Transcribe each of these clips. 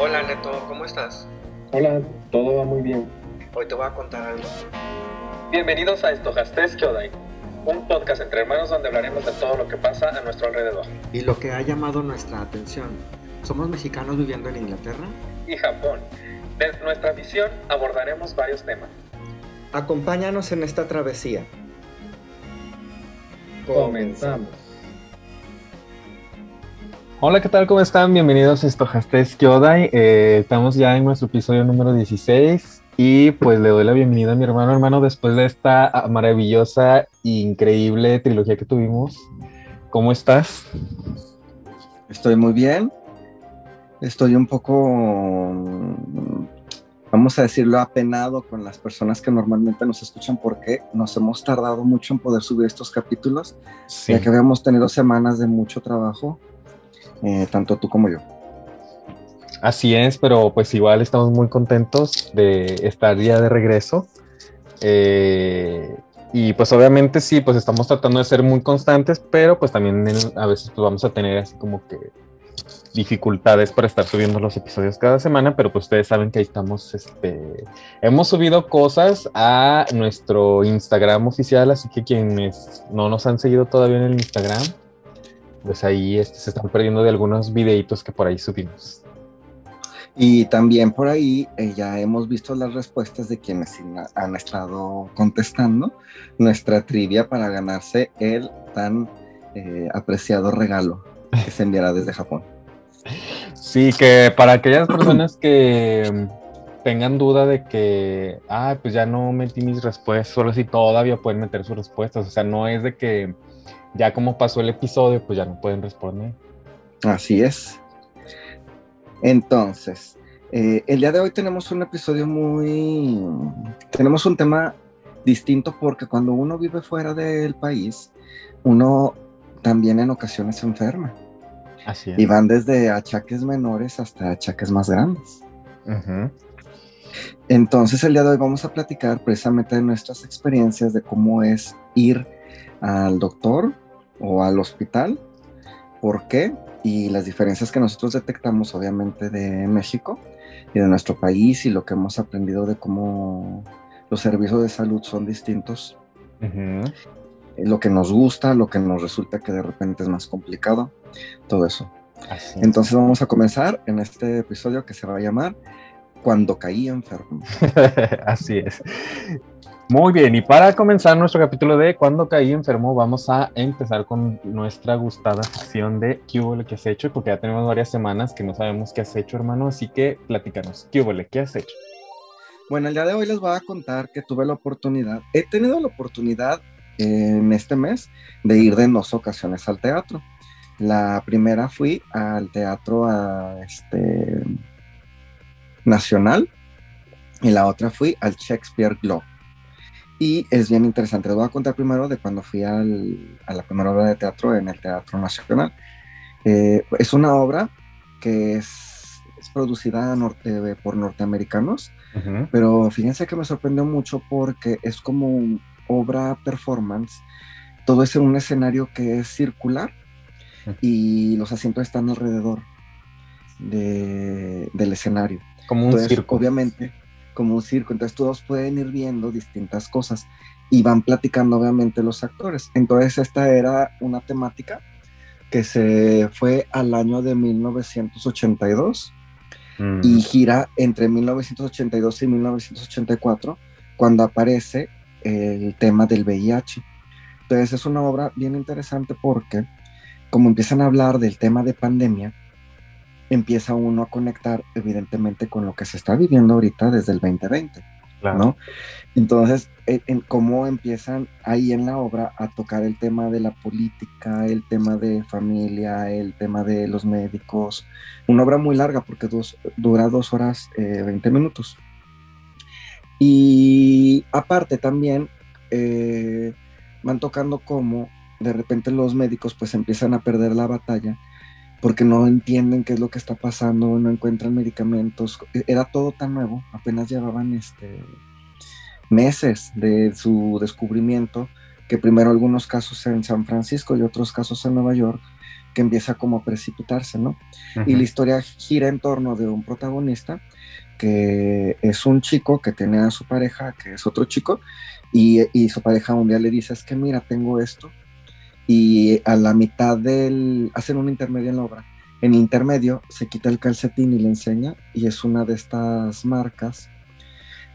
Hola Neto, ¿cómo estás? Hola, todo va muy bien. Hoy te voy a contar algo. Bienvenidos a Estojastes Kyodai, un podcast entre hermanos donde hablaremos de todo lo que pasa a nuestro alrededor. Y lo que ha llamado nuestra atención. Somos mexicanos viviendo en Inglaterra Y Japón. Desde nuestra visión abordaremos varios temas. Acompáñanos en esta travesía. Comenzamos. Hola, ¿qué tal? ¿Cómo están? Bienvenidos a Estojastes Kyodai. Eh, estamos ya en nuestro episodio número 16 y pues le doy la bienvenida a mi hermano, hermano, después de esta maravillosa e increíble trilogía que tuvimos. ¿Cómo estás? Estoy muy bien. Estoy un poco, vamos a decirlo, apenado con las personas que normalmente nos escuchan porque nos hemos tardado mucho en poder subir estos capítulos, Sí. ya que habíamos tenido semanas de mucho trabajo, eh, tanto tú como yo. Así es, pero pues igual estamos muy contentos de estar ya de regreso. Eh, y pues obviamente sí, pues estamos tratando de ser muy constantes, pero pues también a veces pues vamos a tener así como que dificultades para estar subiendo los episodios cada semana, pero pues ustedes saben que ahí estamos, este, hemos subido cosas a nuestro Instagram oficial, así que quienes no nos han seguido todavía en el Instagram, pues ahí este, se están perdiendo de algunos videitos que por ahí subimos. Y también por ahí eh, ya hemos visto las respuestas de quienes han estado contestando nuestra trivia para ganarse el tan eh, apreciado regalo que se enviará desde Japón. Sí, que para aquellas personas que mm, tengan duda de que, ah, pues ya no metí mis respuestas, solo si todavía pueden meter sus respuestas. O sea, no es de que ya como pasó el episodio, pues ya no pueden responder. Así es. Entonces, eh, el día de hoy tenemos un episodio muy... Tenemos un tema distinto porque cuando uno vive fuera del país, uno también en ocasiones se enferma. Así Y van desde achaques menores hasta achaques más grandes. Entonces, el día de hoy vamos a platicar precisamente de nuestras experiencias de cómo es ir al doctor o al hospital, por qué y las diferencias que nosotros detectamos, obviamente, de México y de nuestro país y lo que hemos aprendido de cómo los servicios de salud son distintos, Ujú. eh, lo que nos gusta, lo que nos resulta que de repente es más complicado, todo eso. Así. Entonces, vamos a comenzar en este episodio que se va a llamar Cuando caí enfermo. Así es. Muy bien, y para comenzar nuestro capítulo de Cuando caí enfermo, vamos a empezar con nuestra gustada sección de ¿Qué hubo lo que has hecho? Porque ya tenemos varias semanas que no sabemos qué has hecho, hermano, así que platícanos, ¿qué hubo lo que has hecho? Bueno, el día de hoy les voy a contar que tuve la oportunidad, he tenido la oportunidad en este mes de ir de dos ocasiones al teatro. La primera fui al teatro a, este, nacional y la otra fui al Shakespeare Globe. Y es bien interesante, les voy a contar primero de cuando fui al- a la primera obra de teatro en el Teatro Nacional. Eh, es una obra que es, es producida norte- por norteamericanos pero fíjense que me sorprendió mucho porque es como un obra performance. Todo es en un escenario que es circular y los asientos están alrededor de- del escenario. Como un Entonces, circo. obviamente, como un circo. Entonces todos pueden ir viendo distintas cosas y van platicando, obviamente, los actores. Entonces esta era una temática que se fue al año de 1982 Mm. y gira entre 1982 y 1984, cuando aparece el tema del VIH. Entonces es una obra bien interesante porque como empiezan a hablar del tema de pandemia, empieza uno a conectar evidentemente con lo que se está viviendo ahorita desde el 2020. Claro. ¿no? Entonces, en, en cómo empiezan ahí en la obra a tocar el tema de la política, el tema de familia, el tema de los médicos. Una obra muy larga porque dos- dura dos horas eh, 20 minutos. Y aparte también eh, van tocando cómo de repente los médicos pues empiezan a perder la batalla porque no entienden qué es lo que está pasando, no encuentran medicamentos. Era todo tan nuevo, apenas llevaban este, meses de su descubrimiento, que primero algunos casos en San Francisco y otros casos en Nueva York, que empieza como a precipitarse, ¿no? Y la historia gira en torno de un protagonista que es un chico que tiene a su pareja, que es otro chico, y, y su pareja un día le dice, es que mira, tengo esto, y a la mitad del, hacen un intermedio en la obra, en el intermedio se quita el calcetín y le enseña, y es una de estas marcas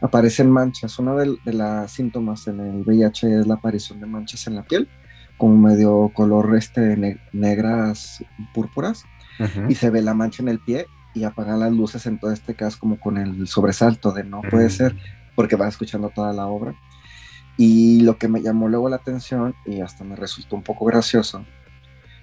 aparecen manchas. Uno de, de los síntomas en el VIH es la aparición de manchas en la piel, como medio color este, negras púrpuras, y se ve la mancha en el pie y apagan las luces, entonces te quedas como con el sobresalto de no puede ser, porque vas escuchando toda la obra. Y lo que me llamó luego la atención, y hasta me resultó un poco gracioso,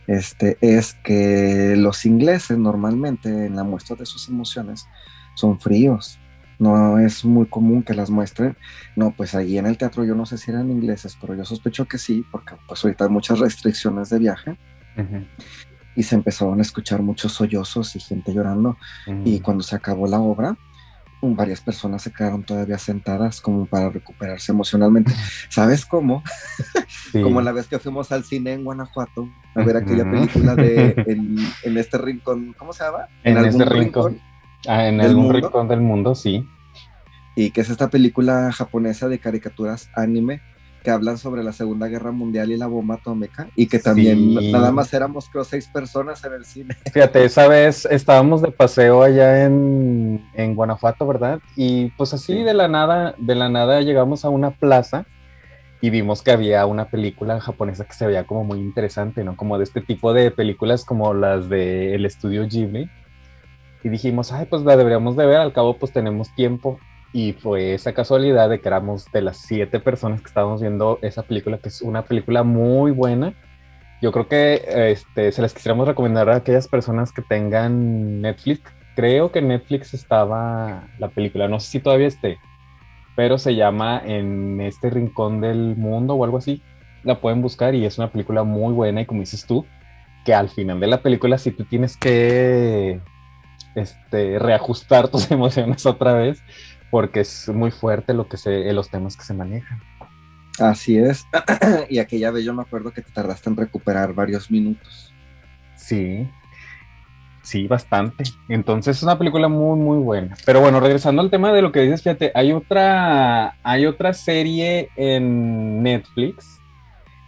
este, es que los ingleses normalmente en la muestra de sus emociones son fríos, no es muy común que las muestren. No, pues allí en el teatro yo no sé si eran ingleses, pero yo sospecho que sí, porque pues ahorita hay muchas restricciones de viaje. Y se empezaron a escuchar muchos sollozos y gente llorando. Y cuando se acabó la obra, varias personas se quedaron todavía sentadas como para recuperarse emocionalmente. ¿Sabes cómo? como la vez que fuimos al cine en Guanajuato a ver aquella película de en, este rincón, ¿cómo se llama? En, este rincón Ah, en algún rincón del mundo, sí. Y que es esta película japonesa de caricaturas anime que hablan sobre la Segunda Guerra Mundial y la bomba atómica y que también nada más éramos creo seis personas en el cine. Fíjate, esa vez estábamos de paseo allá en, en Guanajuato, ¿verdad? Y pues así de la nada, de la nada llegamos a una plaza y vimos que había una película japonesa que se veía como muy interesante, ¿no? Como de este tipo de películas como las del el estudio Ghibli y dijimos, ay, pues la deberíamos de ver, al cabo pues tenemos tiempo. Y fue esa casualidad de que éramos de las siete personas que estábamos viendo esa película, que es una película muy buena. Yo creo que este, se las quisiéramos recomendar a aquellas personas que tengan Netflix. Creo que Netflix estaba la película, no sé si todavía esté, pero se llama En este rincón del mundo o algo así. La pueden buscar y es una película muy buena y como dices tú, que al final de la película si tú tienes que este, reajustar tus emociones otra vez, porque es muy fuerte lo que se, los temas que se manejan. Así es. y aquella vez yo me acuerdo que te tardaste en recuperar varios minutos. Sí, sí, bastante. Entonces es una película muy, muy buena. Pero bueno, regresando al tema de lo que dices, fíjate, hay otra, hay otra serie en Netflix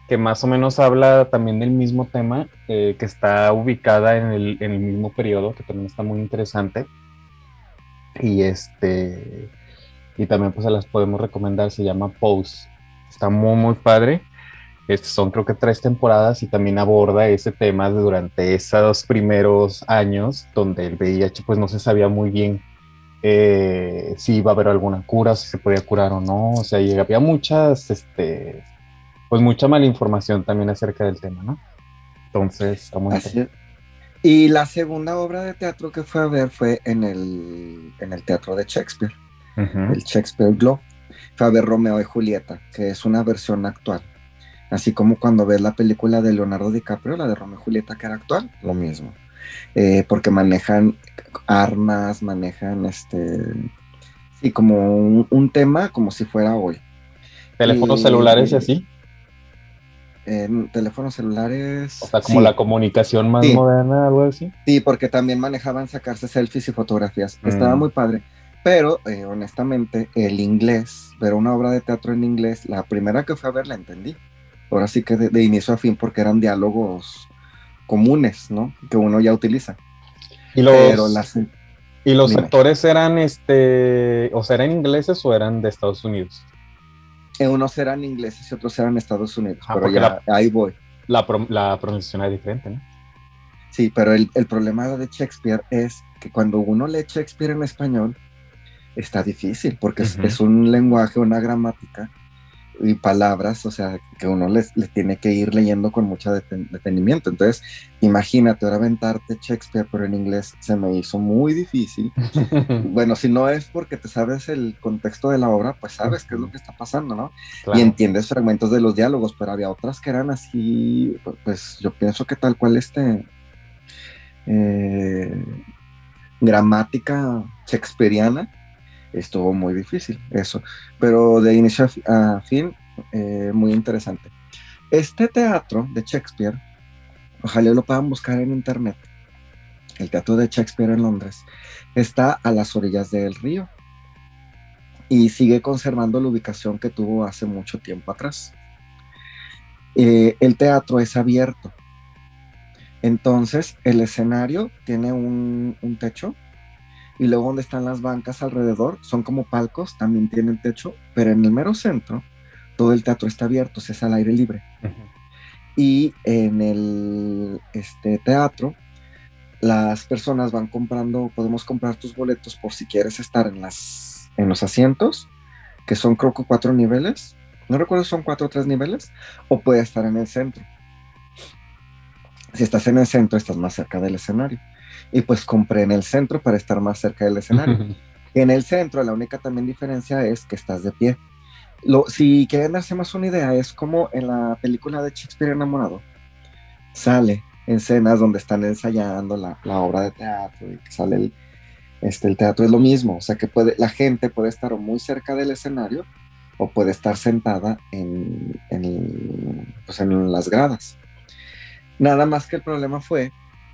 que más o menos habla también del mismo tema, eh, que está ubicada en el, en el, mismo periodo, que también está muy interesante. Y este y también pues se las podemos recomendar, se llama Pose. Está muy muy padre. Este, son creo que tres temporadas y también aborda ese tema de durante esos primeros años donde el VIH pues no se sabía muy bien eh, si iba a haber alguna cura, si se podía curar o no. O sea, había muchas este, pues mucha mala información también acerca del tema, ¿no? Entonces, está muy Y la segunda obra de teatro que fue a ver fue en el, en el teatro de Shakespeare, el Shakespeare Globe. Fue a ver Romeo y Julieta, que es una versión actual. Así como cuando ves la película de Leonardo DiCaprio, la de Romeo y Julieta, que era actual, lo mismo. Eh, porque manejan armas, manejan este. Sí, como un, tema como si fuera hoy. ¿Teléfonos celulares y así? En teléfonos celulares. O sea, como la comunicación más moderna, algo así. Sí, porque también manejaban sacarse selfies y fotografías. Estaba mm. muy padre. Pero, eh, honestamente, el inglés, ver una obra de teatro en inglés, la primera que fui a ver la entendí. Ahora sí que de, inicio a fin, porque eran diálogos comunes, ¿no? Que uno ya utiliza. Y los, ¿y los actores eran, este, o sea, eran ingleses o eran de Estados Unidos? Unos eran ingleses y otros eran Estados Unidos, ah, pero ya ahí voy. La, la, pronunciación es diferente, ¿no? Sí, pero el, el, problema de Shakespeare es que cuando uno lee Shakespeare en español, está difícil, porque es, un lenguaje, una gramática y palabras, o sea, que uno les, tiene que ir leyendo con mucho detenimiento. Entonces, imagínate, ahora aventarte Shakespeare, pero en inglés se me hizo muy difícil. bueno, si no es porque te sabes el contexto de la obra, pues sabes qué es lo que está pasando, ¿no? Y entiendes fragmentos de los diálogos, pero había otras que eran así, pues yo pienso que tal cual este... Eh, gramática shakespeariana estuvo muy difícil eso, pero de inicio a fin, eh, muy interesante. Este teatro de Shakespeare ojalá lo puedan buscar en internet. El Teatro de Shakespeare en Londres está a las orillas del río y sigue conservando la ubicación que tuvo hace mucho tiempo atrás. Eh, el teatro es abierto, entonces el escenario tiene un, un techo y luego donde están las bancas alrededor son como palcos, también tienen techo, pero en el mero centro todo el teatro está abierto, se es al aire libre. Y en el este, teatro las personas van comprando, podemos comprar tus boletos por si quieres estar en, las, en los asientos, que son creo que cuatro niveles, no recuerdo si son cuatro o tres niveles, o puede estar en el centro. Si estás en el centro, estás más cerca del escenario. Y pues compré en el centro para estar más cerca del escenario. en el centro, la única también diferencia es que estás de pie. Lo, si quieren darse más una idea, es como en la película de Shakespeare enamorado. Sale en escenas donde están ensayando la, la obra de teatro y que sale el, este, el teatro es lo mismo, o sea que puede, la gente puede estar muy cerca del escenario o puede estar sentada en, en, pues en las gradas. Nada más que el problema fue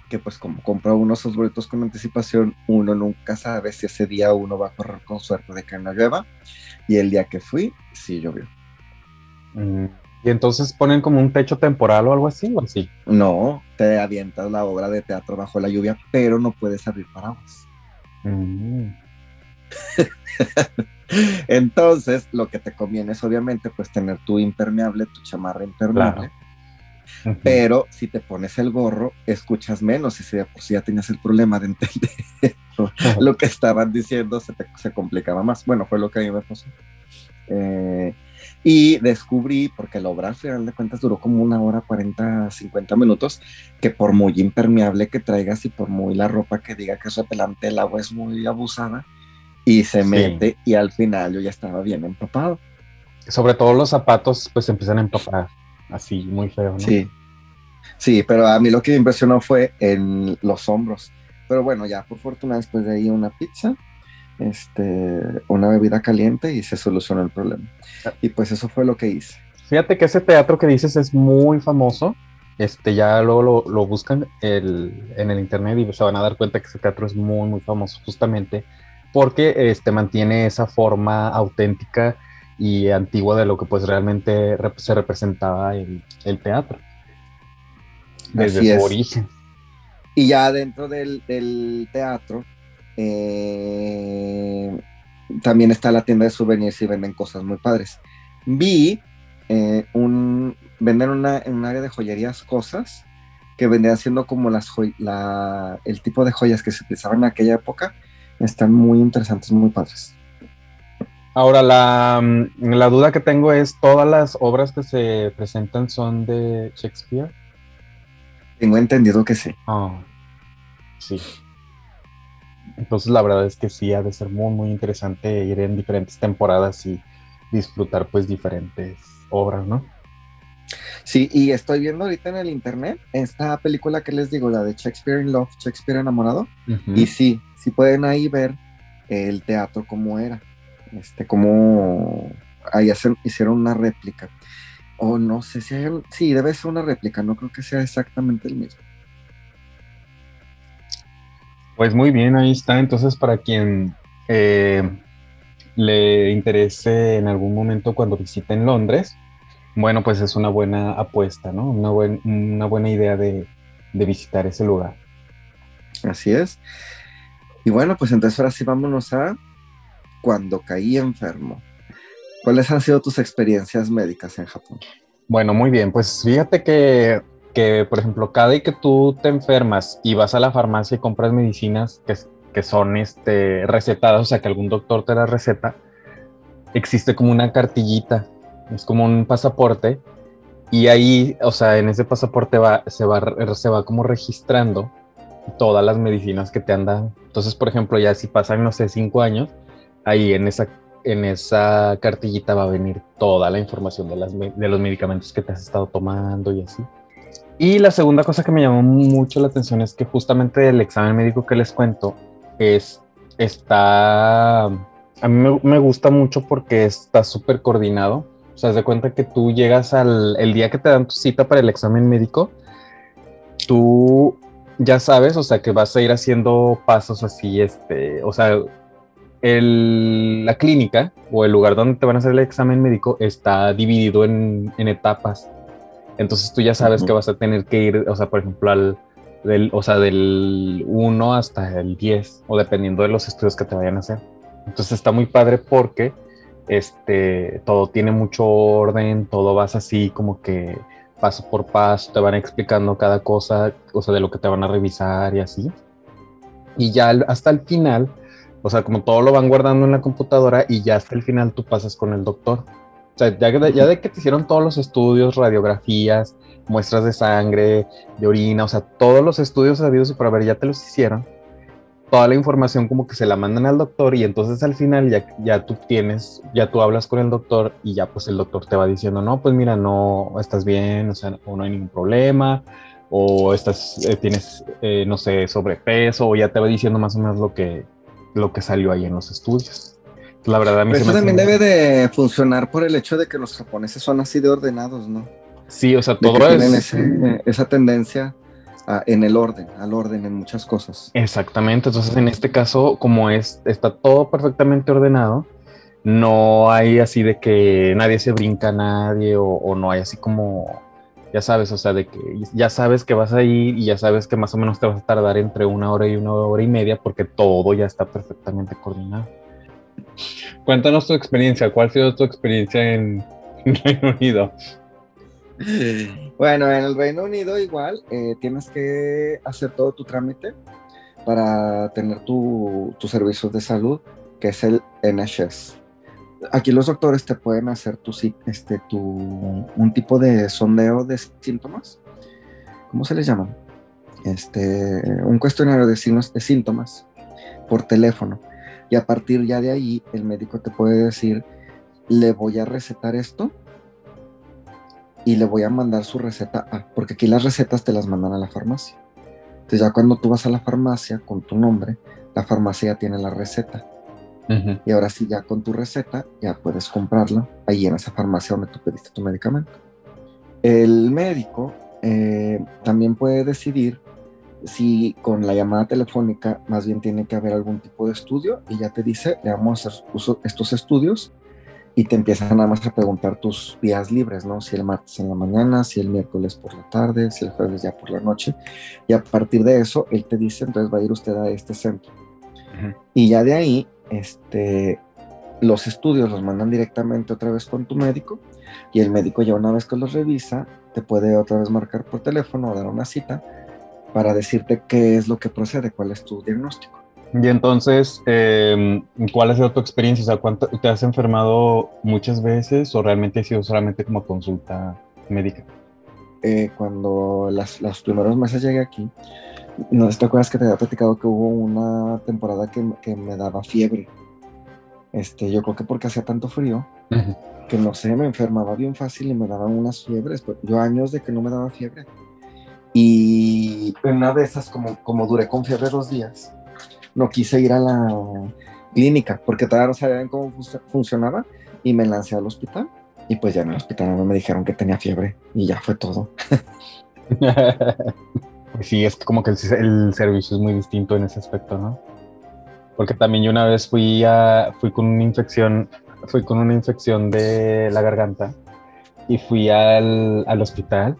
que pues como compra uno esos boletos con anticipación, uno nunca sabe si ese día uno va a correr con suerte de que no llueva. Y el día que fui, sí llovió. Mm, ¿Y entonces ponen como un techo temporal o algo así o así? No, te avientas la obra de teatro bajo la lluvia, pero no puedes abrir paraguas. Mm. entonces, lo que te conviene es obviamente pues tener tu impermeable, tu chamarra impermeable. Pero si te pones el gorro, escuchas menos y si de por sí ya tenías el problema de entender lo que estaban diciendo, se, te, se complicaba más. Bueno, fue lo que a mí me pasó. Eh, y descubrí, porque la obra al final de cuentas duró como una hora, 40, 50 minutos, que por muy impermeable que traigas y por muy la ropa que diga que es repelante, el agua es muy abusada y se mete y al final yo ya estaba bien empapado. Sobre todo los zapatos pues empiezan a empapar así muy feo, ¿no? Sí. Sí, pero a mí lo que me impresionó fue en los hombros. Pero bueno, ya por fortuna después de ahí una pizza, este, una bebida caliente y se solucionó el problema. Y pues eso fue lo que hice. Fíjate que ese teatro que dices es muy famoso. Este, ya luego lo, lo buscan el, en el internet y se van a dar cuenta que ese teatro es muy, muy famoso justamente porque este, mantiene esa forma auténtica y antigua de lo que pues realmente se representaba el, el teatro desde su origen. Y ya dentro del, del teatro eh, también está la tienda de souvenirs y venden cosas muy padres. Vi eh, un venden una, en un área de joyerías cosas que vendían siendo como las la, el tipo de joyas que se utilizaban en aquella época. Están muy interesantes, muy padres. Ahora, la, mm, la, duda que tengo es, ¿todas las obras que se presentan son de Shakespeare? Tengo entendido que sí. Ah, sí. Entonces, la verdad es que sí, ha de ser muy, muy interesante ir en diferentes temporadas y disfrutar pues diferentes obras, ¿no? Sí, y estoy viendo ahorita en el internet esta película que les digo, la de Shakespeare in Love, Shakespeare enamorado, y sí, sí pueden ahí ver el teatro como era este, como ahí hicieron una réplica. O no sé si hay, sí, debe ser una réplica, no creo que sea exactamente el mismo. Pues muy bien, ahí está. Entonces, para quien eh, le interese en algún momento cuando visiten Londres, bueno, pues es una buena apuesta, ¿no? Una, una buena idea de, de visitar ese lugar. Así es. Y bueno, pues entonces ahora sí vámonos a cuando caí enfermo. ¿Cuáles han sido tus experiencias médicas en Japón? Bueno, muy bien. Pues fíjate que, que por ejemplo, cada vez que tú te enfermas y vas a la farmacia y compras medicinas que, que son este, recetadas, o sea, que algún doctor te la receta, existe como una cartillita, es como un pasaporte, y ahí, o sea, en ese pasaporte va, se, va, se va como registrando todas las medicinas que te han dado. Entonces, por ejemplo, ya si pasan, no sé, cinco años, ahí en esa, en esa cartillita va a venir toda la información de, las, de los medicamentos que te has estado tomando y así. Y la segunda cosa que me llamó mucho la atención es que justamente el examen médico que les cuento es, está, a mí me, gusta mucho porque está súper coordinado. O sea, de cuenta que tú llegas al el día que te dan tu cita para el examen médico tú ya sabes, o sea, que vas a ir haciendo pasos así, este, o sea, el, la clínica o el lugar donde te van a hacer el examen médico está dividido en, en etapas. Entonces tú ya sabes que vas a tener que ir, o sea, por ejemplo, al, del, o sea, del 1 hasta el 10, o dependiendo de los estudios que te vayan a hacer. Entonces está muy padre porque este, todo tiene mucho orden, todo vas así como que paso por paso, te van explicando cada cosa, o sea, de lo que te van a revisar y así. Y ya hasta el final, o sea, como todo lo van guardando en la computadora y ya hasta el final tú pasas con el doctor. O sea, ya, ya de que te hicieron todos los estudios, radiografías, muestras de sangre, de orina, o sea, todos los estudios sabidos y por haber ya te los hicieron, toda la información como que se la mandan al doctor y entonces al final ya, ya tú tienes, ya tú hablas con el doctor y ya pues el doctor te va diciendo, no, pues mira, no, estás bien, o sea, o no hay ningún problema, o estás, eh, tienes, eh, no sé, sobrepeso, o ya te va diciendo más o menos lo que, lo que salió ahí en los estudios. La verdad, a mí eso también debe de funcionar por el hecho de que los japoneses son así de ordenados, ¿no? Sí, o sea, todo es... Tienen esa tendencia en el orden, al orden en muchas cosas. Exactamente, entonces en este caso, como es, está todo perfectamente ordenado, no hay así de que nadie se brinca a nadie o, o no hay así como ya sabes, o sea, de que ya sabes que vas a ir y ya sabes que más o menos te vas a tardar entre una hora y una hora y media porque todo ya está perfectamente coordinado. Cuéntanos tu experiencia, ¿cuál ha sido tu experiencia en Reino Unido? Bueno, en el Reino Unido igual eh, tienes que hacer todo tu trámite para tener tu, tu servicio de salud, que es el NHS aquí los doctores te pueden hacer tu, este, tu, un tipo de sondeo de síntomas. ¿Cómo se les llama? Este, un cuestionario de, de síntomas por teléfono. Y a partir ya de ahí, el médico te puede decir, le voy a recetar esto y le voy a mandar su receta a, porque aquí las recetas te las mandan a la farmacia. Entonces ya cuando tú vas a la farmacia con tu nombre, la farmacia tiene la receta y ahora sí, ya con tu receta, ya puedes comprarla ahí en esa farmacia donde tú pediste tu medicamento. El médico eh, también puede decidir si con la llamada telefónica más bien tiene que haber algún tipo de estudio y ya te dice, le vamos a hacer estos estudios y te empiezan nada más a preguntar tus días libres, ¿no? Si el martes en la mañana, si el miércoles por la tarde, si el jueves ya por la noche. Y a partir de eso, él te dice, entonces va a ir usted a este centro. Y ya de ahí este, los estudios los mandan directamente otra vez con tu médico y el médico ya una vez que los revisa te puede otra vez marcar por teléfono o dar una cita para decirte qué es lo que procede, cuál es tu diagnóstico. Y entonces, em, ¿cuál ha sido tu experiencia? O sea, ¿cuánto, ¿te has enfermado muchas veces o realmente ha sido solamente como consulta médica? Eh, cuando las, los primeros meses llegué aquí, no te acuerdas que te había platicado que hubo una temporada que, que, me daba fiebre. Este, yo creo que porque hacía tanto frío, que no sé, me enfermaba bien fácil y me daban unas fiebres. Pues, yo años de que no me daba fiebre. Y una de esas, como, como duré con fiebre dos días, no quise ir a la clínica porque todavía no sabían cómo funcionaba y me lancé al hospital. Y pues ya en el hospital me dijeron que tenía fiebre y ya fue todo. Sí, es como que el, servicio es muy distinto en ese aspecto, ¿no? Porque también yo una vez fui a, fui con una infección, fui con una infección de la garganta y fui al, al hospital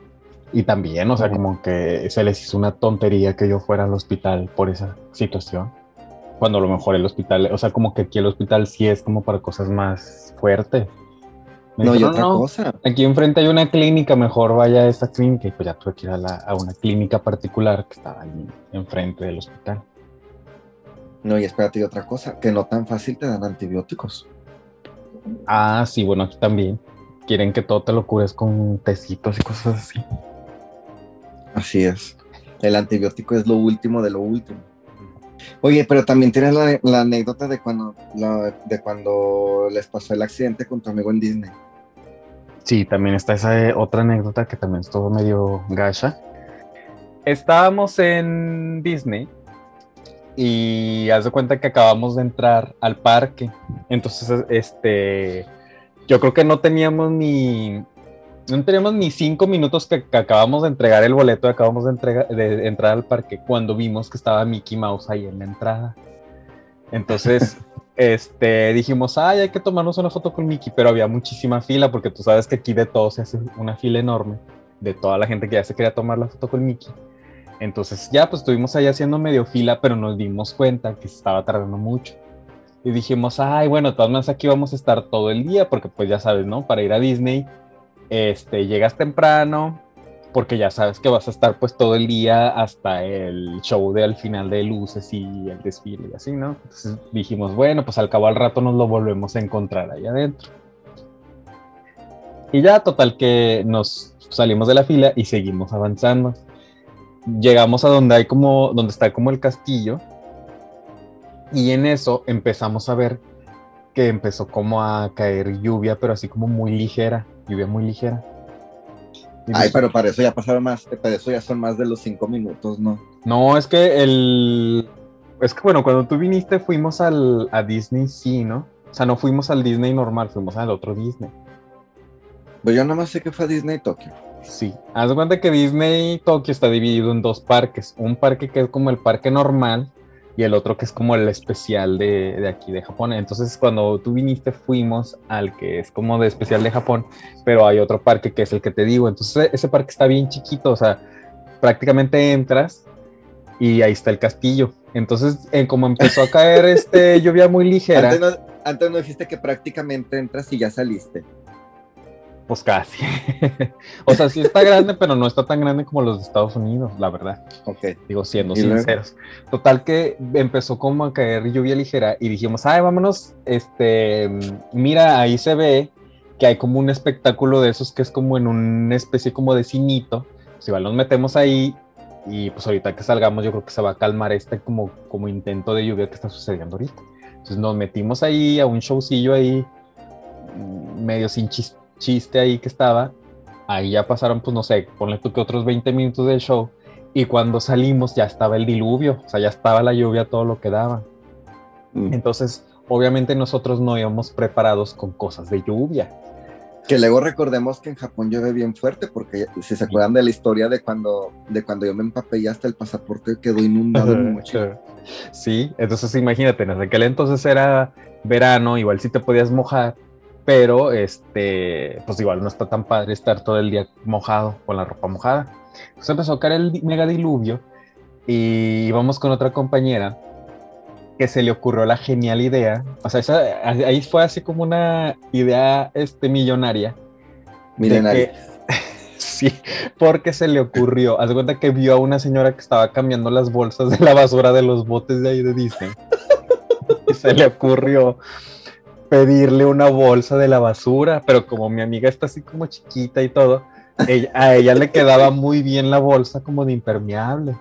y también, o sea, como que se les hizo una tontería que yo fuera al hospital por esa situación. Cuando a lo mejor el hospital, o sea, como que aquí el hospital sí es como para cosas más fuertes no, y otra cosa. Aquí enfrente hay una clínica, mejor vaya a esta clínica. Y pues ya tuve que ir a, una clínica particular que estaba ahí enfrente del hospital. No, y espérate, y otra cosa, que no tan fácil te dan antibióticos. Ah, sí, bueno, aquí también. Quieren que todo te lo cures con tecitos y cosas así. Así es. El antibiótico es lo último de lo último. Oye, pero también tienes la, anécdota de cuando, de cuando les pasó el accidente con tu amigo en Disney. Sí, también está esa eh, otra anécdota que también estuvo medio gacha. Estábamos en Disney y haz de cuenta que acabamos de entrar al parque. Entonces, este, yo creo que no teníamos ni, no teníamos ni cinco minutos que, que acabamos de entregar el boleto, acabamos de, entregar, de entrar al parque cuando vimos que estaba Mickey Mouse ahí en la entrada. Entonces, este, dijimos, ay, hay que tomarnos una foto con Mickey, pero había muchísima fila porque tú sabes que aquí de todo se hace una fila enorme de toda la gente que ya se quería tomar la foto con Mickey. Entonces ya pues estuvimos ahí haciendo medio fila, pero nos dimos cuenta que se estaba tardando mucho. Y dijimos, ay, bueno, de todas maneras aquí vamos a estar todo el día, porque pues ya sabes, ¿no? Para ir a Disney, este, llegas temprano, porque ya sabes que vas a estar pues todo el día hasta el show de al final de luces y el desfile y así, ¿no? Entonces dijimos, bueno, pues al cabo al rato nos lo volvemos a encontrar ahí adentro. Y ya, total que nos salimos de la fila y seguimos avanzando. Llegamos a donde hay como, donde está como el castillo. Y en eso empezamos a ver que empezó como a caer lluvia, pero así como muy ligera, lluvia muy ligera. Ay, pero para eso ya pasaron más, para eso ya son más de los cinco minutos, ¿no? No, es que el... Es que bueno, cuando tú viniste fuimos al, a Disney, sí, ¿no? O sea, no fuimos al Disney normal, fuimos al otro Disney. Pues yo nada más sé que fue a Disney Tokio. Sí, haz de cuenta que Disney Tokio está dividido en dos parques. Un parque que es como el parque normal y el otro que es como el especial de, de aquí de Japón. Entonces, cuando tú viniste, fuimos al que es como de especial de Japón, pero hay otro parque que es el que te digo. Entonces, ese parque está bien chiquito, o sea, prácticamente entras y ahí está el castillo. Entonces, eh, como empezó a caer este lluvia muy ligera, Antes no, antes no dijiste que prácticamente entras y ya saliste. Pues casi. o sea, sí está grande, pero no está tan grande como los de Estados Unidos, la verdad. Ok. digo, siendo ¿Y luego? sinceros. Total que empezó como a caer lluvia ligera y dijimos, ay, vámonos, este, mira, ahí se ve que hay como un espectáculo de esos que es como en una especie como de cinito. Si igual nos metemos ahí y pues ahorita que salgamos yo creo que se va a calmar este como, como intento de lluvia que está sucediendo ahorita. Entonces nos metimos ahí a un showcillo ahí, medio sin chis- chiste ahí que estaba. Ahí ya pasaron, pues no sé, ponle tú que otros 20 minutos del show. Y cuando salimos ya estaba el diluvio, o sea, ya estaba la lluvia, todo lo que daba. Mm. Entonces, obviamente nosotros no íbamos preparados con cosas de lluvia. Que luego recordemos que en Japón llueve bien fuerte, porque si se acuerdan de la historia de cuando, de cuando yo me empapé y hasta el pasaporte quedó inundado en mi mochila. Sí, entonces imagínate, en aquel entonces era verano, igual sí te podías mojar, pero este, pues igual no está tan padre estar todo el día mojado, con la ropa mojada. Entonces empezó a caer el mega diluvio y íbamos con otra compañera que se le ocurrió la genial idea, o sea, esa- ahí fue así como una idea este, millonaria. que- sí, porque se le ocurrió, haz de cuenta que vio a una señora que estaba cambiando las bolsas de la basura de los botes de ahí de Disney. y se le ocurrió pedirle una bolsa de la basura, pero como mi amiga está así como chiquita y todo, ella- a ella le quedaba muy bien la bolsa como de impermeable.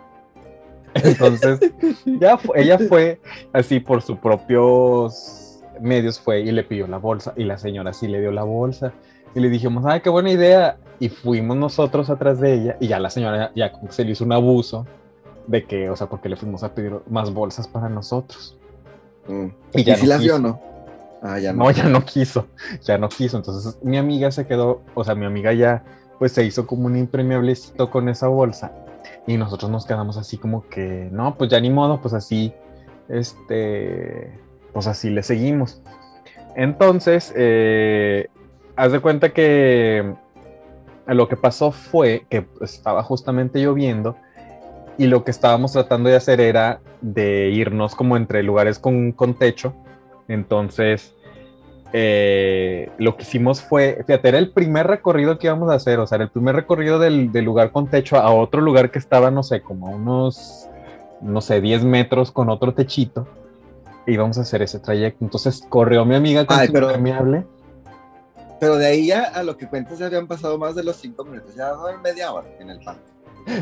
Entonces, ya ella fue así por sus propios medios fue y le pidió la bolsa y la señora sí le dio la bolsa y le dijimos, ay, qué buena idea y fuimos nosotros atrás de ella y ya la señora ya como que se le hizo un abuso de que, o sea, porque le fuimos a pedir más bolsas para nosotros. Mm. Y ¿Y, ya si las vio o quiso. no? Ah, ya no. No, ya no quiso, ya no quiso. Entonces mi amiga se quedó, o sea, mi amiga ya pues se hizo como un impermeablecito con esa bolsa y nosotros nos quedamos así como que, no, pues ya ni modo, pues así, este, pues así le seguimos. Entonces, eh, haz de cuenta que lo que pasó fue que estaba justamente lloviendo y lo que estábamos tratando de hacer era de irnos como entre lugares con, con techo. Entonces, eh, lo que hicimos fue, fíjate, era el primer recorrido que íbamos a hacer, o sea, era el primer recorrido del, del lugar con techo a otro lugar que estaba, no sé, como unos, no sé, 10 metros con otro techito. E íbamos a hacer ese trayecto. Entonces corrió mi amiga con Ay, su pero- impermeable. Pero de ahí ya a lo que cuentas ya habían pasado más de los cinco minutos, ya media hora en el parque.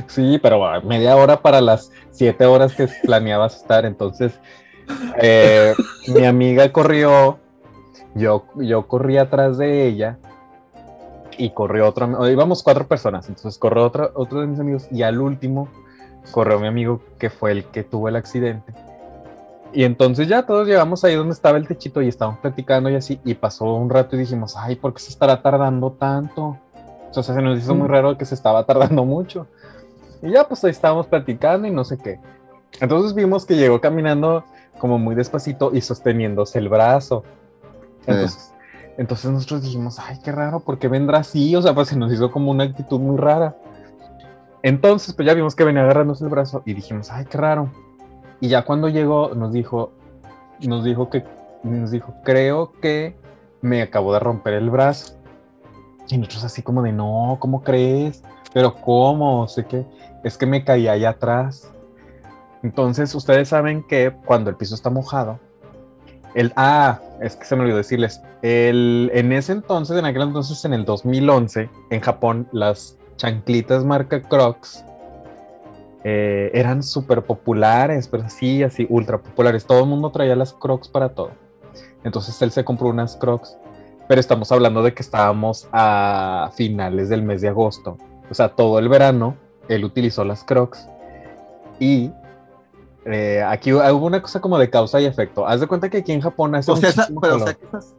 Sí, pero ah, media hora para las siete horas que planeabas estar. Entonces, eh, mi amiga corrió, yo, yo corrí atrás de ella y corrió otro, am- íbamos cuatro personas, entonces corrió otro, otro de mis amigos y al último corrió mi amigo que fue el que tuvo el accidente. Y entonces ya todos llegamos ahí donde estaba el techito y estábamos platicando y así, y pasó un rato y dijimos, ay, ¿por qué se estará tardando tanto? Entonces se nos hizo muy raro que se estaba tardando mucho. Y ya pues ahí estábamos platicando y no sé qué. Entonces vimos que llegó caminando como muy despacito y sosteniéndose el brazo. Entonces, entonces nosotros dijimos, ay, qué raro, ¿por qué vendrá así? O sea, pues se nos hizo como una actitud muy rara. Entonces, pues ya vimos que venía agarrándose el brazo y dijimos, ay, qué raro. Y ya cuando llegó, nos dijo, nos dijo que, nos dijo, creo que me acabo de romper el brazo. Y nosotros así como de, no, ¿cómo crees? Pero ¿cómo? Sé que es que me caí allá atrás. Entonces, ustedes saben que cuando el piso está mojado, el, ah, es que se me olvidó decirles, el, en ese entonces, en aquel entonces, en el 2011, en Japón, las chanclitas marca Crocs eh, eran súper populares, pero así, así, ultra populares. Todo el mundo traía las Crocs para todo. Entonces él se compró unas Crocs, pero estamos hablando de que estábamos a finales del mes de agosto. O sea, todo el verano él utilizó las Crocs y eh, aquí hubo una cosa como de causa y efecto. Haz de cuenta que aquí en Japón hace o sea, pero, o sea, que esas,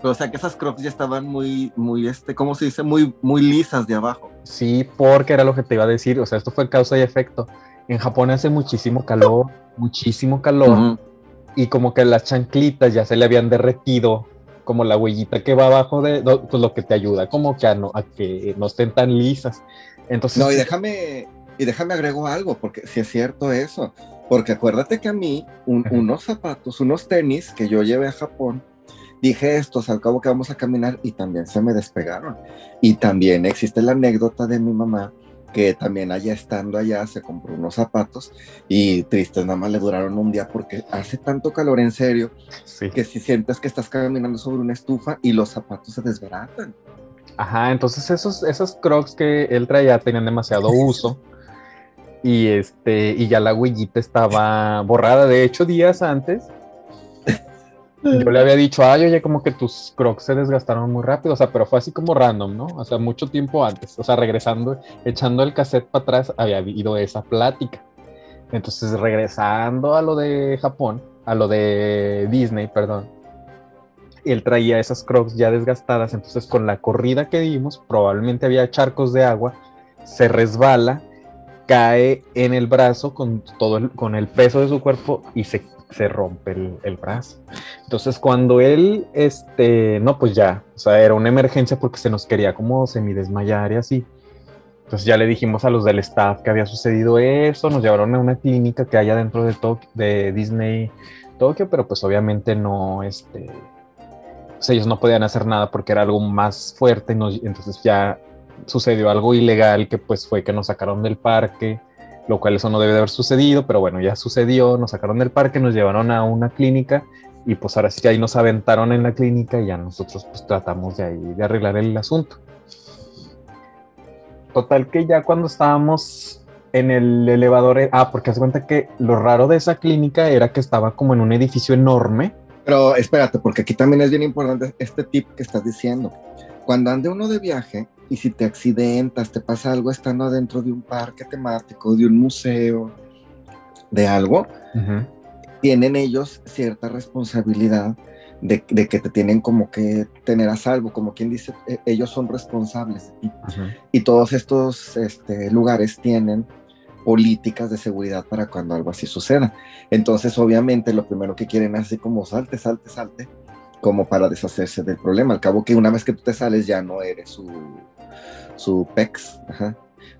pero, o sea, que esas crocs ya estaban muy, muy, este, ¿cómo se dice? Muy, muy lisas de abajo. Sí, porque era lo que te iba a decir. O sea, esto fue causa y efecto. En Japón hace muchísimo calor, muchísimo calor. Y como que las chanclitas ya se le habían derretido, como la huellita que va abajo de, pues lo que te ayuda, como que a, no, a que no estén tan lisas. Entonces, no, y déjame, y déjame agrego algo, porque si es cierto eso, porque acuérdate que a mí unos zapatos, unos tenis que yo llevé a Japón, dije estos, al cabo que vamos a caminar y también se me despegaron. Y también existe la anécdota de mi mamá que también allá estando allá se compró unos zapatos y tristes nada más le duraron un día porque hace tanto calor en serio que si sientes que estás caminando sobre una estufa y los zapatos se desbaratan. Ajá, entonces esos, esos crocs que él traía tenían demasiado uso y este y ya la huellita estaba borrada. De hecho, días antes yo le había dicho, ay, oye, como que tus crocs se desgastaron muy rápido, o sea, pero fue así como random, ¿no? O sea, mucho tiempo antes, o sea, regresando, echando el cassette para atrás, había habido esa plática. Entonces, regresando a lo de Japón, a lo de Disney, perdón, él traía esas crocs ya desgastadas, entonces con la corrida que dimos, probablemente había charcos de agua, se resbala cae en el brazo con todo el, con el peso de su cuerpo y se, se rompe el, el, brazo. Entonces cuando él, este, no, pues ya, o sea, era una emergencia porque se nos quería como semidesmayar y así. Entonces ya le dijimos a los del staff que había sucedido eso, nos llevaron a una clínica que hay dentro de, de Disney Tokio, pero pues obviamente no, este, pues ellos no podían hacer nada porque era algo más fuerte, entonces ya sucedió algo ilegal que pues fue que nos sacaron del parque, lo cual eso no debe de haber sucedido, pero bueno, ya sucedió, nos sacaron del parque, nos llevaron a una clínica y pues ahora sí que ahí nos aventaron en la clínica y ya nosotros pues tratamos de ahí de arreglar el asunto. Total que ya cuando estábamos en el elevador, ah, porque hace cuenta que lo raro de esa clínica era que estaba como en un edificio enorme. Pero espérate, porque aquí también es bien importante este tip que estás diciendo. Cuando ande uno de viaje, y si te accidentas, te pasa algo estando adentro de un parque temático, de un museo, de algo, tienen ellos cierta responsabilidad de, que te tienen como que tener a salvo, como quien dice, e, ellos son responsables. Y todos estos este, lugares tienen políticas de seguridad para cuando algo así suceda. Entonces, obviamente, lo primero que quieren es así como salte, salte, salte, como para deshacerse del problema. Al cabo que una vez que tú te sales ya no eres su, su PEX.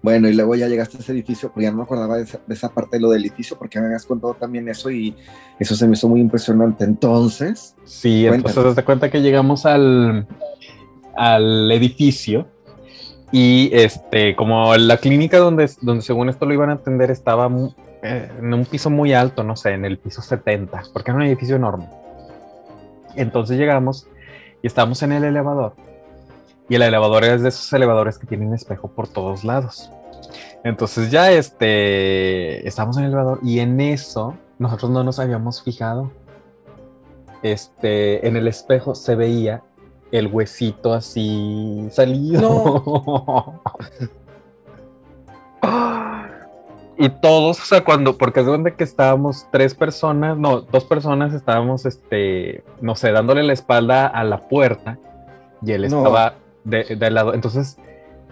Bueno, y luego ya llegaste a ese edificio, pero ya no me acordaba de esa, parte de lo del edificio, porque me habías contado también eso y eso se me hizo muy impresionante. Entonces. Sí, entonces te cuenta que llegamos al, al edificio y este, como la clínica donde, donde según esto lo iban a atender estaba eh, en un piso muy alto, no sé, en el piso 70, porque era un edificio enorme. Entonces llegamos y estábamos en el elevador y el elevador es de esos elevadores que tienen espejo por todos lados. Entonces ya este, estamos en el elevador y en eso nosotros no nos habíamos fijado. Este, en el espejo se veía el huesito así salido. y todos, o sea, cuando, porque es donde que estábamos tres personas, no, dos personas estábamos, este, no sé, dándole la espalda a la puerta y él estaba de, lado. Entonces,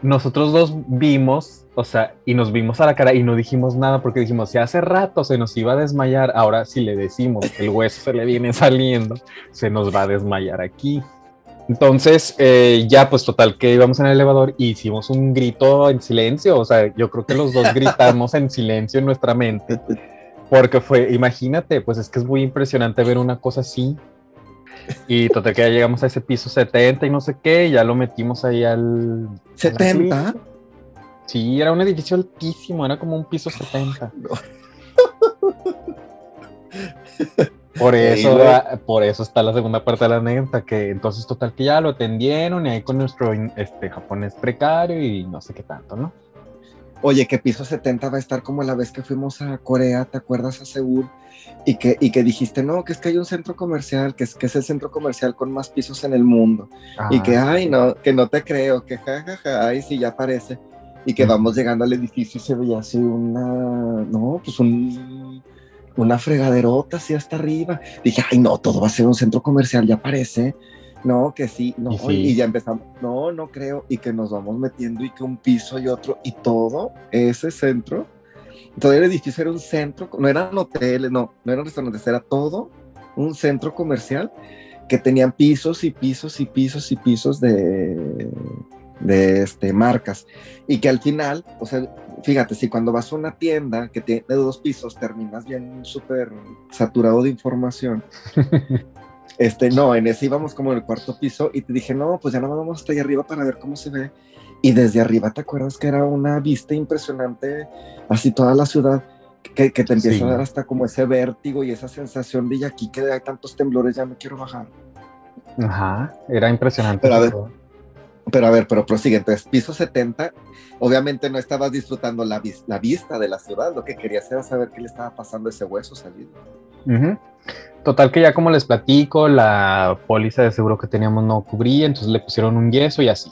nosotros dos vimos, o sea, y nos vimos a la cara y no dijimos nada porque dijimos, si hace rato se nos iba a desmayar, ahora si le decimos el hueso se le viene saliendo, se nos va a desmayar aquí. Entonces, eh, ya pues total que íbamos en el elevador y hicimos un grito en silencio, o sea, yo creo que los dos gritamos en silencio en nuestra mente, porque fue, imagínate, pues es que es muy impresionante ver una cosa así. Y total que ya llegamos a ese piso 70 y no sé qué, y ya lo metimos ahí al... ¿70? Sí, era un edificio altísimo, era como un piso 70. Por eso, por eso está la segunda parte de la anécdota, que entonces total que ya lo atendieron y ahí con nuestro este, japonés precario y no sé qué tanto, ¿no? Oye, que piso 70 va a estar como la vez que fuimos a Corea, ¿te acuerdas? A Seúl, y que, y que dijiste, no, que es que hay un centro comercial, que es, que es el centro comercial con más pisos en el mundo, y que, Ah, ay, no, que no te creo, que jajaja, ja, ja, ay, sí, ya parece, y que vamos llegando al edificio y se veía así una, no, pues un, una fregaderota así hasta arriba, dije, ay, no, todo va a ser un centro comercial, ya parece, no, que sí, no, Y y, sí. ya empezamos, no, no creo, y que nos vamos metiendo y que un piso y otro, y todo ese centro, todo el edificio era un centro, no eran hoteles, no, no eran restaurantes, era todo un centro comercial que tenían pisos y pisos y pisos y pisos de, de este, marcas. Y que al final, o sea, fíjate, si cuando vas a una tienda que tiene dos pisos, terminas bien súper saturado de información. Este, no, en ese íbamos como en el cuarto piso y te dije, no, pues ya no vamos hasta allá arriba para ver cómo se ve. Y desde arriba, ¿te acuerdas que era una vista impresionante, así toda la ciudad, que, que te empieza Sí. a dar hasta como ese vértigo y esa sensación de, y aquí que hay tantos temblores, ya no quiero bajar. Ajá, era impresionante. Pero a ver. Pero a ver, pero prosigue. Entonces, piso 70, obviamente no estabas disfrutando la, vis- la vista de la ciudad, lo que querías era saber qué le estaba pasando a ese hueso salido. Total que ya como les platico, la póliza de seguro que teníamos no cubría, entonces le pusieron un yeso y así.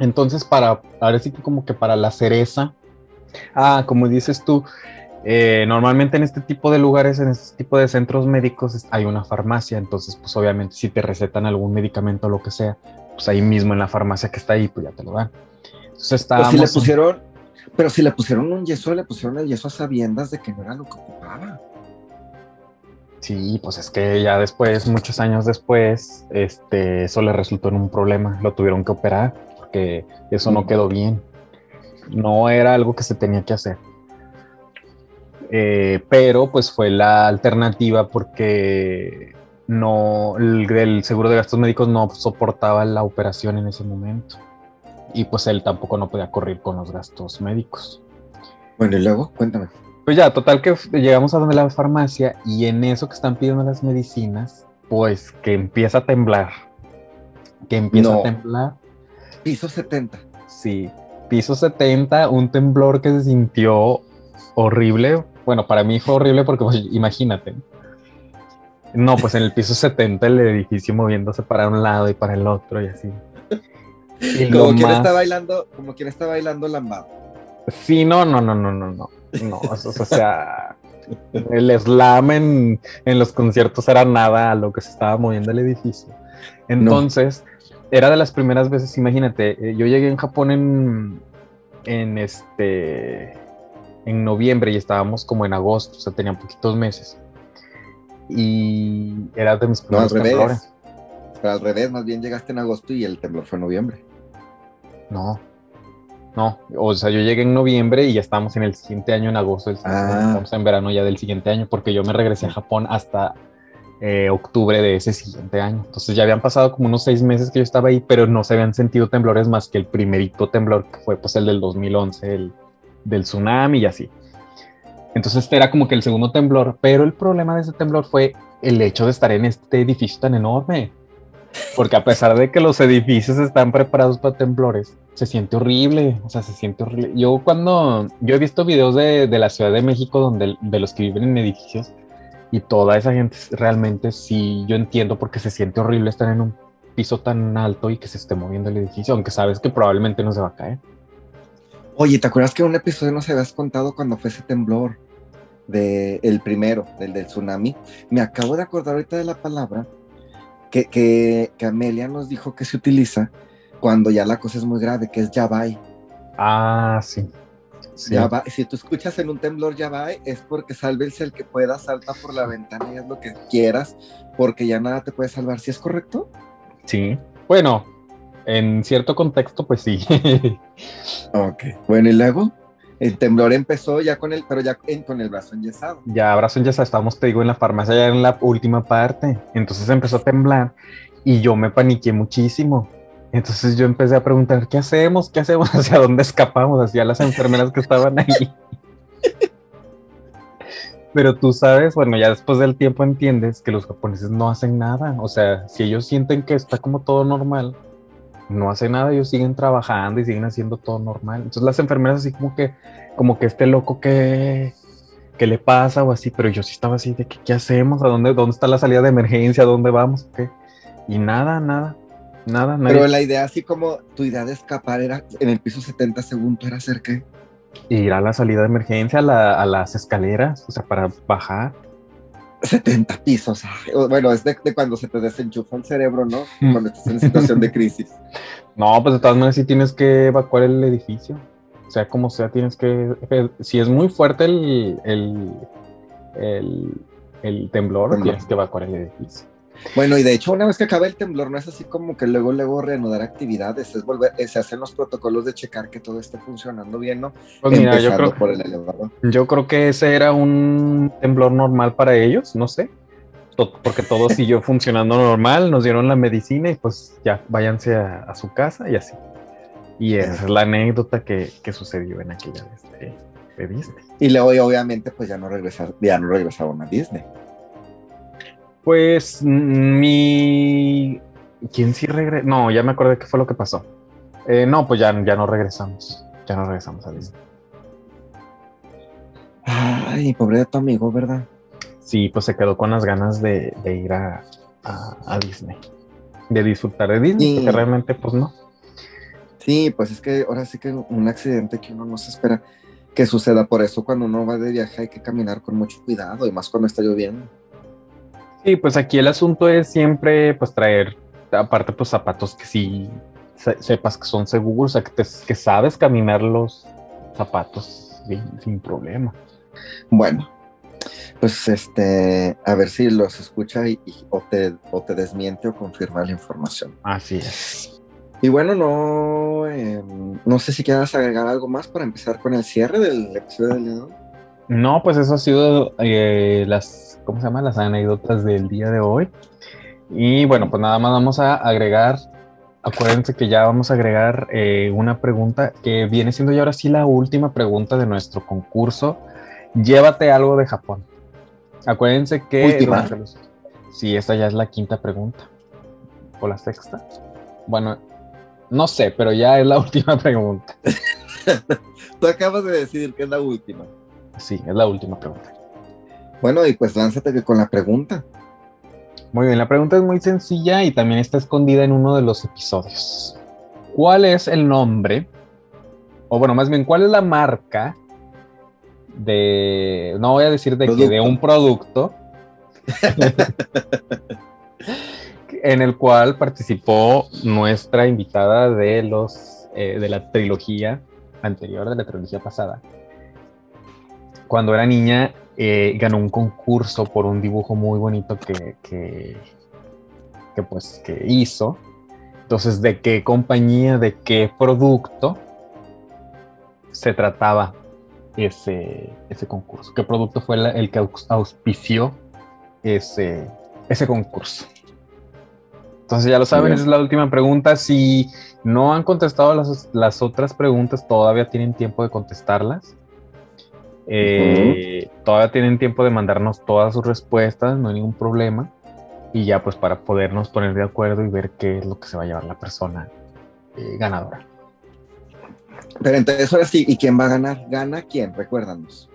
Entonces para, ahora sí que como que para la cereza, ah, como dices tú, eh, normalmente en este tipo de lugares, en este tipo de centros médicos hay una farmacia, entonces pues obviamente si te recetan algún medicamento o lo que sea, pues ahí mismo en la farmacia que está ahí, pues ya te lo dan. Entonces estábamos... si le pusieron, pero si le pusieron un yeso, le pusieron el yeso a sabiendas de que no era lo que ocupaba. Sí, pues es que ya después, muchos años después, este, eso le resultó en un problema. Lo tuvieron que operar porque eso no Mm. quedó bien. No era algo que se tenía que hacer. Eh, pero pues fue la alternativa porque no, el, el seguro de gastos médicos no soportaba la operación en ese momento. Y pues él tampoco no podía correr con los gastos médicos. Bueno, y luego, cuéntame. Pues ya, total que llegamos a donde la farmacia y en eso que están pidiendo las medicinas, pues que empieza a temblar. Que empieza No. a temblar. Piso 70. Sí. Piso 70, un temblor que se sintió horrible. Bueno, para mí fue horrible porque pues, imagínate. No, pues en el piso 70 el edificio moviéndose para un lado y para el otro y así. Y Como quien más- está bailando, como quien está bailando lambado. Sí, no, no, no, no, no, no. No, o sea, o sea, el slam en, en los conciertos era nada a lo que se estaba moviendo el edificio. Entonces, era de las primeras veces, imagínate, eh, yo llegué en Japón en, en este, en noviembre y estábamos como en agosto, o sea, tenían poquitos meses. Y era de mis No, al primeros revés. temblores. Pero al revés, más bien llegaste en agosto y el temblor fue en noviembre. No. No, o sea, yo llegué en noviembre y ya estamos en el siguiente año, en agosto, Ah. estamos en verano ya del siguiente año, porque yo me regresé a Japón hasta eh, octubre de ese siguiente año. Entonces ya habían pasado como unos seis meses que yo estaba ahí, pero no se habían sentido temblores más que el primerito temblor, que fue pues el del 2011, el del tsunami y así. Entonces este era como que el segundo temblor, pero el problema de ese temblor fue el hecho de estar en este edificio tan enorme. Porque a pesar de que los edificios están preparados para temblores, se siente horrible, o sea, se siente horrible. Yo cuando, yo he visto videos de, de la Ciudad de México donde de los que viven en edificios y toda esa gente realmente sí, yo entiendo porque se siente horrible estar en un piso tan alto y que se esté moviendo el edificio, aunque sabes que probablemente no se va a caer. Oye, ¿te acuerdas que en un episodio nos habías contado cuando fue ese temblor? De el primero, del del tsunami. Me acabo de acordar ahorita de la palabra que, que, que Amelia nos dijo que se utiliza cuando ya la cosa es muy grave, que es ya va. Ah, sí. sí. Ya va. Si tú escuchas en un temblor ya va, es porque sálvense el que pueda, salta por la ventana y haz lo que quieras, porque ya nada te puede salvar. ¿Sí es correcto? Sí. Bueno, en cierto contexto, pues sí. ok. Bueno, y luego el temblor empezó ya con el, pero ya en- con el brazo enyesado. Ya abrazo ya estábamos, te digo, en la farmacia, ya en la última parte. Entonces empezó a temblar y yo me paniqué muchísimo. Entonces yo empecé a preguntar, ¿qué hacemos? ¿Qué hacemos? ¿Hacia dónde escapamos? Hacia las enfermeras que estaban ahí. Pero tú sabes, bueno, ya después del tiempo entiendes que los japoneses no hacen nada. O sea, si ellos sienten que está como todo normal, no hacen nada, ellos siguen trabajando y siguen haciendo todo normal. Entonces las enfermeras así como que, como que este loco que, que le pasa o así, pero yo sí estaba así de que, ¿qué hacemos? ¿A dónde, dónde está la salida de emergencia? ¿A dónde vamos? ¿Qué? Y nada, nada, nada, nadie- Pero la idea, así como tu idea de escapar era en el piso 70 segundos, era hacer qué? ir a la salida de emergencia, a, la- a las escaleras, o sea, para bajar. 70 pisos. Bueno, es de, de cuando se te desenchufa el cerebro, ¿no? Mm. Cuando estás en situación de crisis. No, pues de todas maneras sí tienes que evacuar el edificio. O sea, como sea, tienes que... eh, Si es muy fuerte el, el, el, el temblor, Temblor. tienes que evacuar el edificio. Bueno, y de hecho, una vez que acaba el temblor, no es así como que luego, luego reanudar actividades, es volver, se hacen los protocolos de checar que todo esté funcionando bien, ¿no? Pues mira, yo creo, por el elevador. yo creo que ese era un temblor normal para ellos, no sé. Porque todo siguió funcionando normal, nos dieron la medicina y pues ya váyanse a, a su casa y así. Y esa es la anécdota que, que sucedió en aquella vez de, de Disney. Y luego, obviamente, pues ya no regresar, ya no regresaron a Disney. Pues mm, mi... ¿Quién sí regresó? No, ya me acordé qué fue lo que pasó. Eh, no, pues ya, ya no regresamos. Ya no regresamos a Disney. Ay, pobre de tu amigo, ¿verdad? Sí, pues se quedó con las ganas de, de ir a, a- a Disney. De disfrutar de Disney, Sí. porque realmente pues no. Sí, pues es que ahora sí que un accidente que uno no se espera que suceda. Por eso cuando uno va de viaje hay que caminar con mucho cuidado y más cuando está lloviendo. Sí, pues aquí el asunto es siempre pues traer, aparte pues zapatos que sí se- sepas que son seguros, o sea, que, te- que sabes caminar los zapatos sin, sin problema. Bueno, pues este, a ver si los escucha y, y- o, te, o te desmiente o confirma la información. Así es. Y bueno, no, eh, no sé si quieras agregar algo más para empezar con el cierre del episodio del día. No, pues eso ha sido eh, las, ¿cómo se llama? Las anécdotas del día de hoy. Y bueno, pues nada más vamos a agregar, acuérdense que ya vamos a agregar eh, una pregunta que viene siendo ya ahora sí la última pregunta de nuestro concurso. Llévate algo de Japón. Acuérdense que... Última. los- Sí, esta ya es la quinta pregunta. ¿O la sexta? Bueno, no sé, pero ya es la última pregunta. Tú acabas de decidir que es la última. Sí, es la última pregunta. Bueno, y pues lánzate que con la pregunta. Muy bien, la pregunta es muy sencilla y también está escondida en uno de los episodios. ¿Cuál es el nombre? O bueno, más bien, ¿cuál es la marca de, no voy a decir de que, de un producto en el cual participó nuestra invitada de los eh, de la trilogía anterior, de la trilogía pasada? Cuando era niña eh, ganó un concurso por un dibujo muy bonito que, que, que, pues que hizo. Entonces, ¿de qué compañía, de qué producto se trataba ese, ese concurso? ¿Qué producto fue la- el que aus- auspició ese, ese concurso? Entonces, ya lo saben, esa es la última pregunta. Si no han contestado las, las otras preguntas, todavía tienen tiempo de contestarlas. Eh, Todavía tienen tiempo de mandarnos todas sus respuestas, no hay ningún problema. Y ya pues para podernos poner de acuerdo y ver qué es lo que se va a llevar la persona eh, ganadora. Pero entonces ahora sí, ¿y quién va a ganar? ¿Gana quién? Recuérdanos.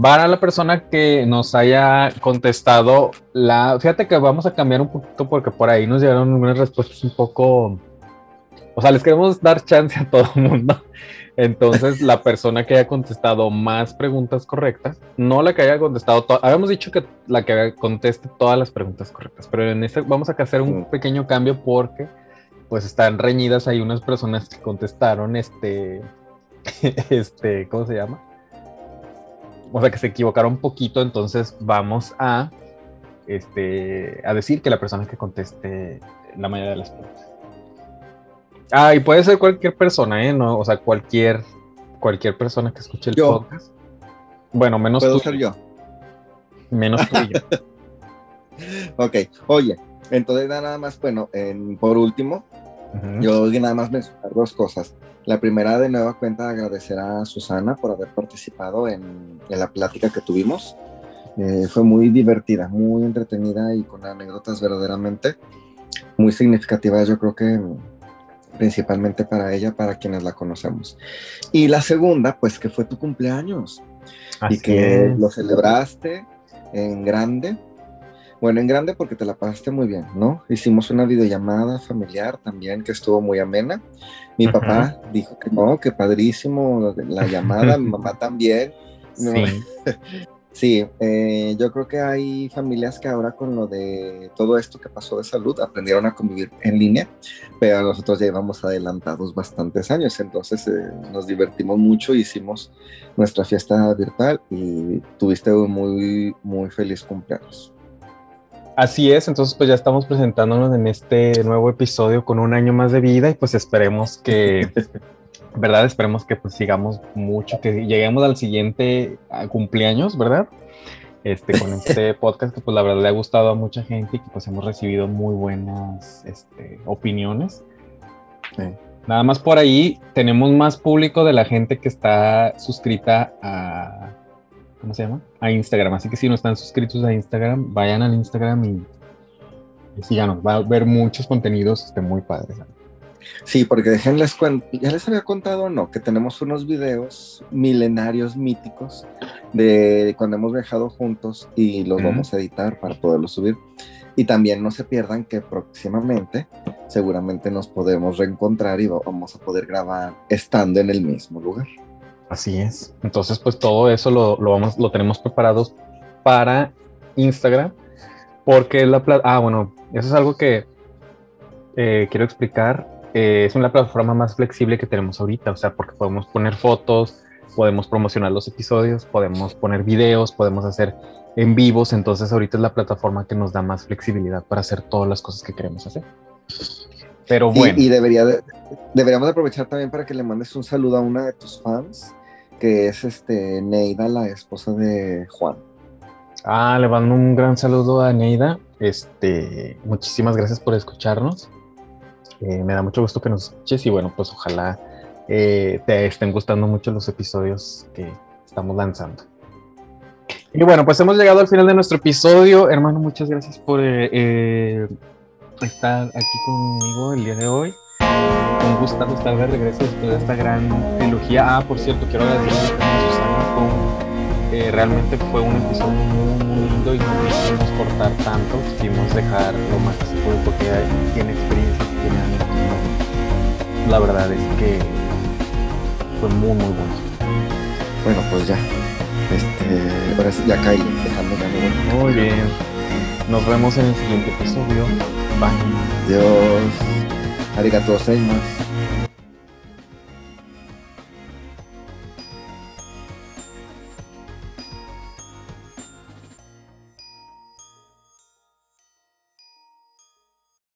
Para la persona que nos haya contestado la... Fíjate que vamos a cambiar un poquito porque por ahí nos llegaron algunas respuestas un poco... O sea, les queremos dar chance a todo el mundo. Entonces, la persona que haya contestado más preguntas correctas, no la que haya contestado, habíamos dicho que la que conteste todas las preguntas correctas, pero en este vamos a hacer un pequeño cambio porque pues están reñidas hay unas personas que contestaron este, este, ¿cómo se llama? O sea, que se equivocaron un poquito, entonces vamos a, este, a decir que la persona que conteste la mayoría de las preguntas. Ah, y puede ser cualquier persona, ¿eh? No, o sea, cualquier, cualquier persona que escuche el Yo. podcast. Bueno, menos ¿Puedo tú. ser yo? Menos tú y yo. Ok, oye, entonces nada más, bueno, en- por último, yo voy nada más mencionar dos cosas. La primera, de nueva cuenta, agradecer a Susana por haber participado en, en la plática que tuvimos. Eh, fue muy divertida, muy entretenida y con anécdotas verdaderamente muy significativas, yo creo que principalmente para ella, para quienes la conocemos. Y la segunda, pues que fue tu cumpleaños y Así que es. lo celebraste en grande. Bueno, en grande porque te la pasaste muy bien, ¿no? Hicimos una videollamada familiar también que estuvo muy amena. Mi Ajá. papá dijo que no, que padrísimo la llamada, mi mamá también. Sí. Sí, eh, yo creo que hay familias que ahora con lo de todo esto que pasó de salud aprendieron a convivir en línea, pero nosotros ya llevamos adelantados bastantes años, entonces eh, nos divertimos mucho, hicimos nuestra fiesta virtual y tuviste un muy, muy feliz cumpleaños. Así es, entonces pues ya estamos presentándonos en este nuevo episodio con un año más de vida y pues esperemos que, ¿verdad? Esperemos que pues sigamos mucho, que lleguemos al siguiente cumpleaños, ¿verdad? Este, con este podcast que pues la verdad le ha gustado a mucha gente y que pues hemos recibido muy buenas este, opiniones. Sí. Nada más por ahí tenemos más público de la gente que está suscrita a, ¿cómo se llama? A Instagram. Así que si no están suscritos a Instagram, vayan al Instagram y, y síganos. Va a ver muchos contenidos este, muy padres. Sí, porque déjenles cuento, ya les había contado, ¿no? Que tenemos unos videos milenarios míticos de cuando hemos viajado juntos y los vamos a editar para poderlos subir. Y también no se pierdan que próximamente seguramente nos podemos reencontrar y va- vamos a poder grabar estando en el mismo lugar. Así es. Entonces, pues todo eso lo, lo vamos, lo tenemos preparados para Instagram. Porque la pla- Ah, bueno, eso es algo que eh, quiero explicar. Eh, es una plataforma más flexible que tenemos ahorita. O sea, porque podemos poner fotos, podemos promocionar los episodios, podemos poner videos, podemos hacer en vivos. Entonces, ahorita es la plataforma que nos da más flexibilidad para hacer todas las cosas que queremos hacer. Pero bueno. Y, debería de- deberíamos de aprovechar también para que le mandes un saludo a una de tus fans, que es este Neida, la esposa de Juan. Ah, le mando un gran saludo a Neida. Este, muchísimas gracias por escucharnos. Eh, me da mucho gusto que nos escuches y bueno, pues ojalá eh, te estén gustando mucho los episodios que estamos lanzando. Y bueno, pues hemos llegado al final de nuestro episodio. Hermano, muchas gracias por eh, estar aquí conmigo el día de hoy. Un gusto estar de regreso después de esta gran trilogía. Ah, por cierto, quiero agradecer a Susana. Fue un- realmente fue un episodio muy, muy lindo y no quisimos cortar tanto. Quisimos dejar lo más porque tiene experiencia. La verdad es que fue muy, muy bueno. Bueno, pues ya. Este, ahora sí, ya caí, déjame ya. Muy bien. Nos vemos en el siguiente episodio. Bye. Dios. Arigato gozaimasu.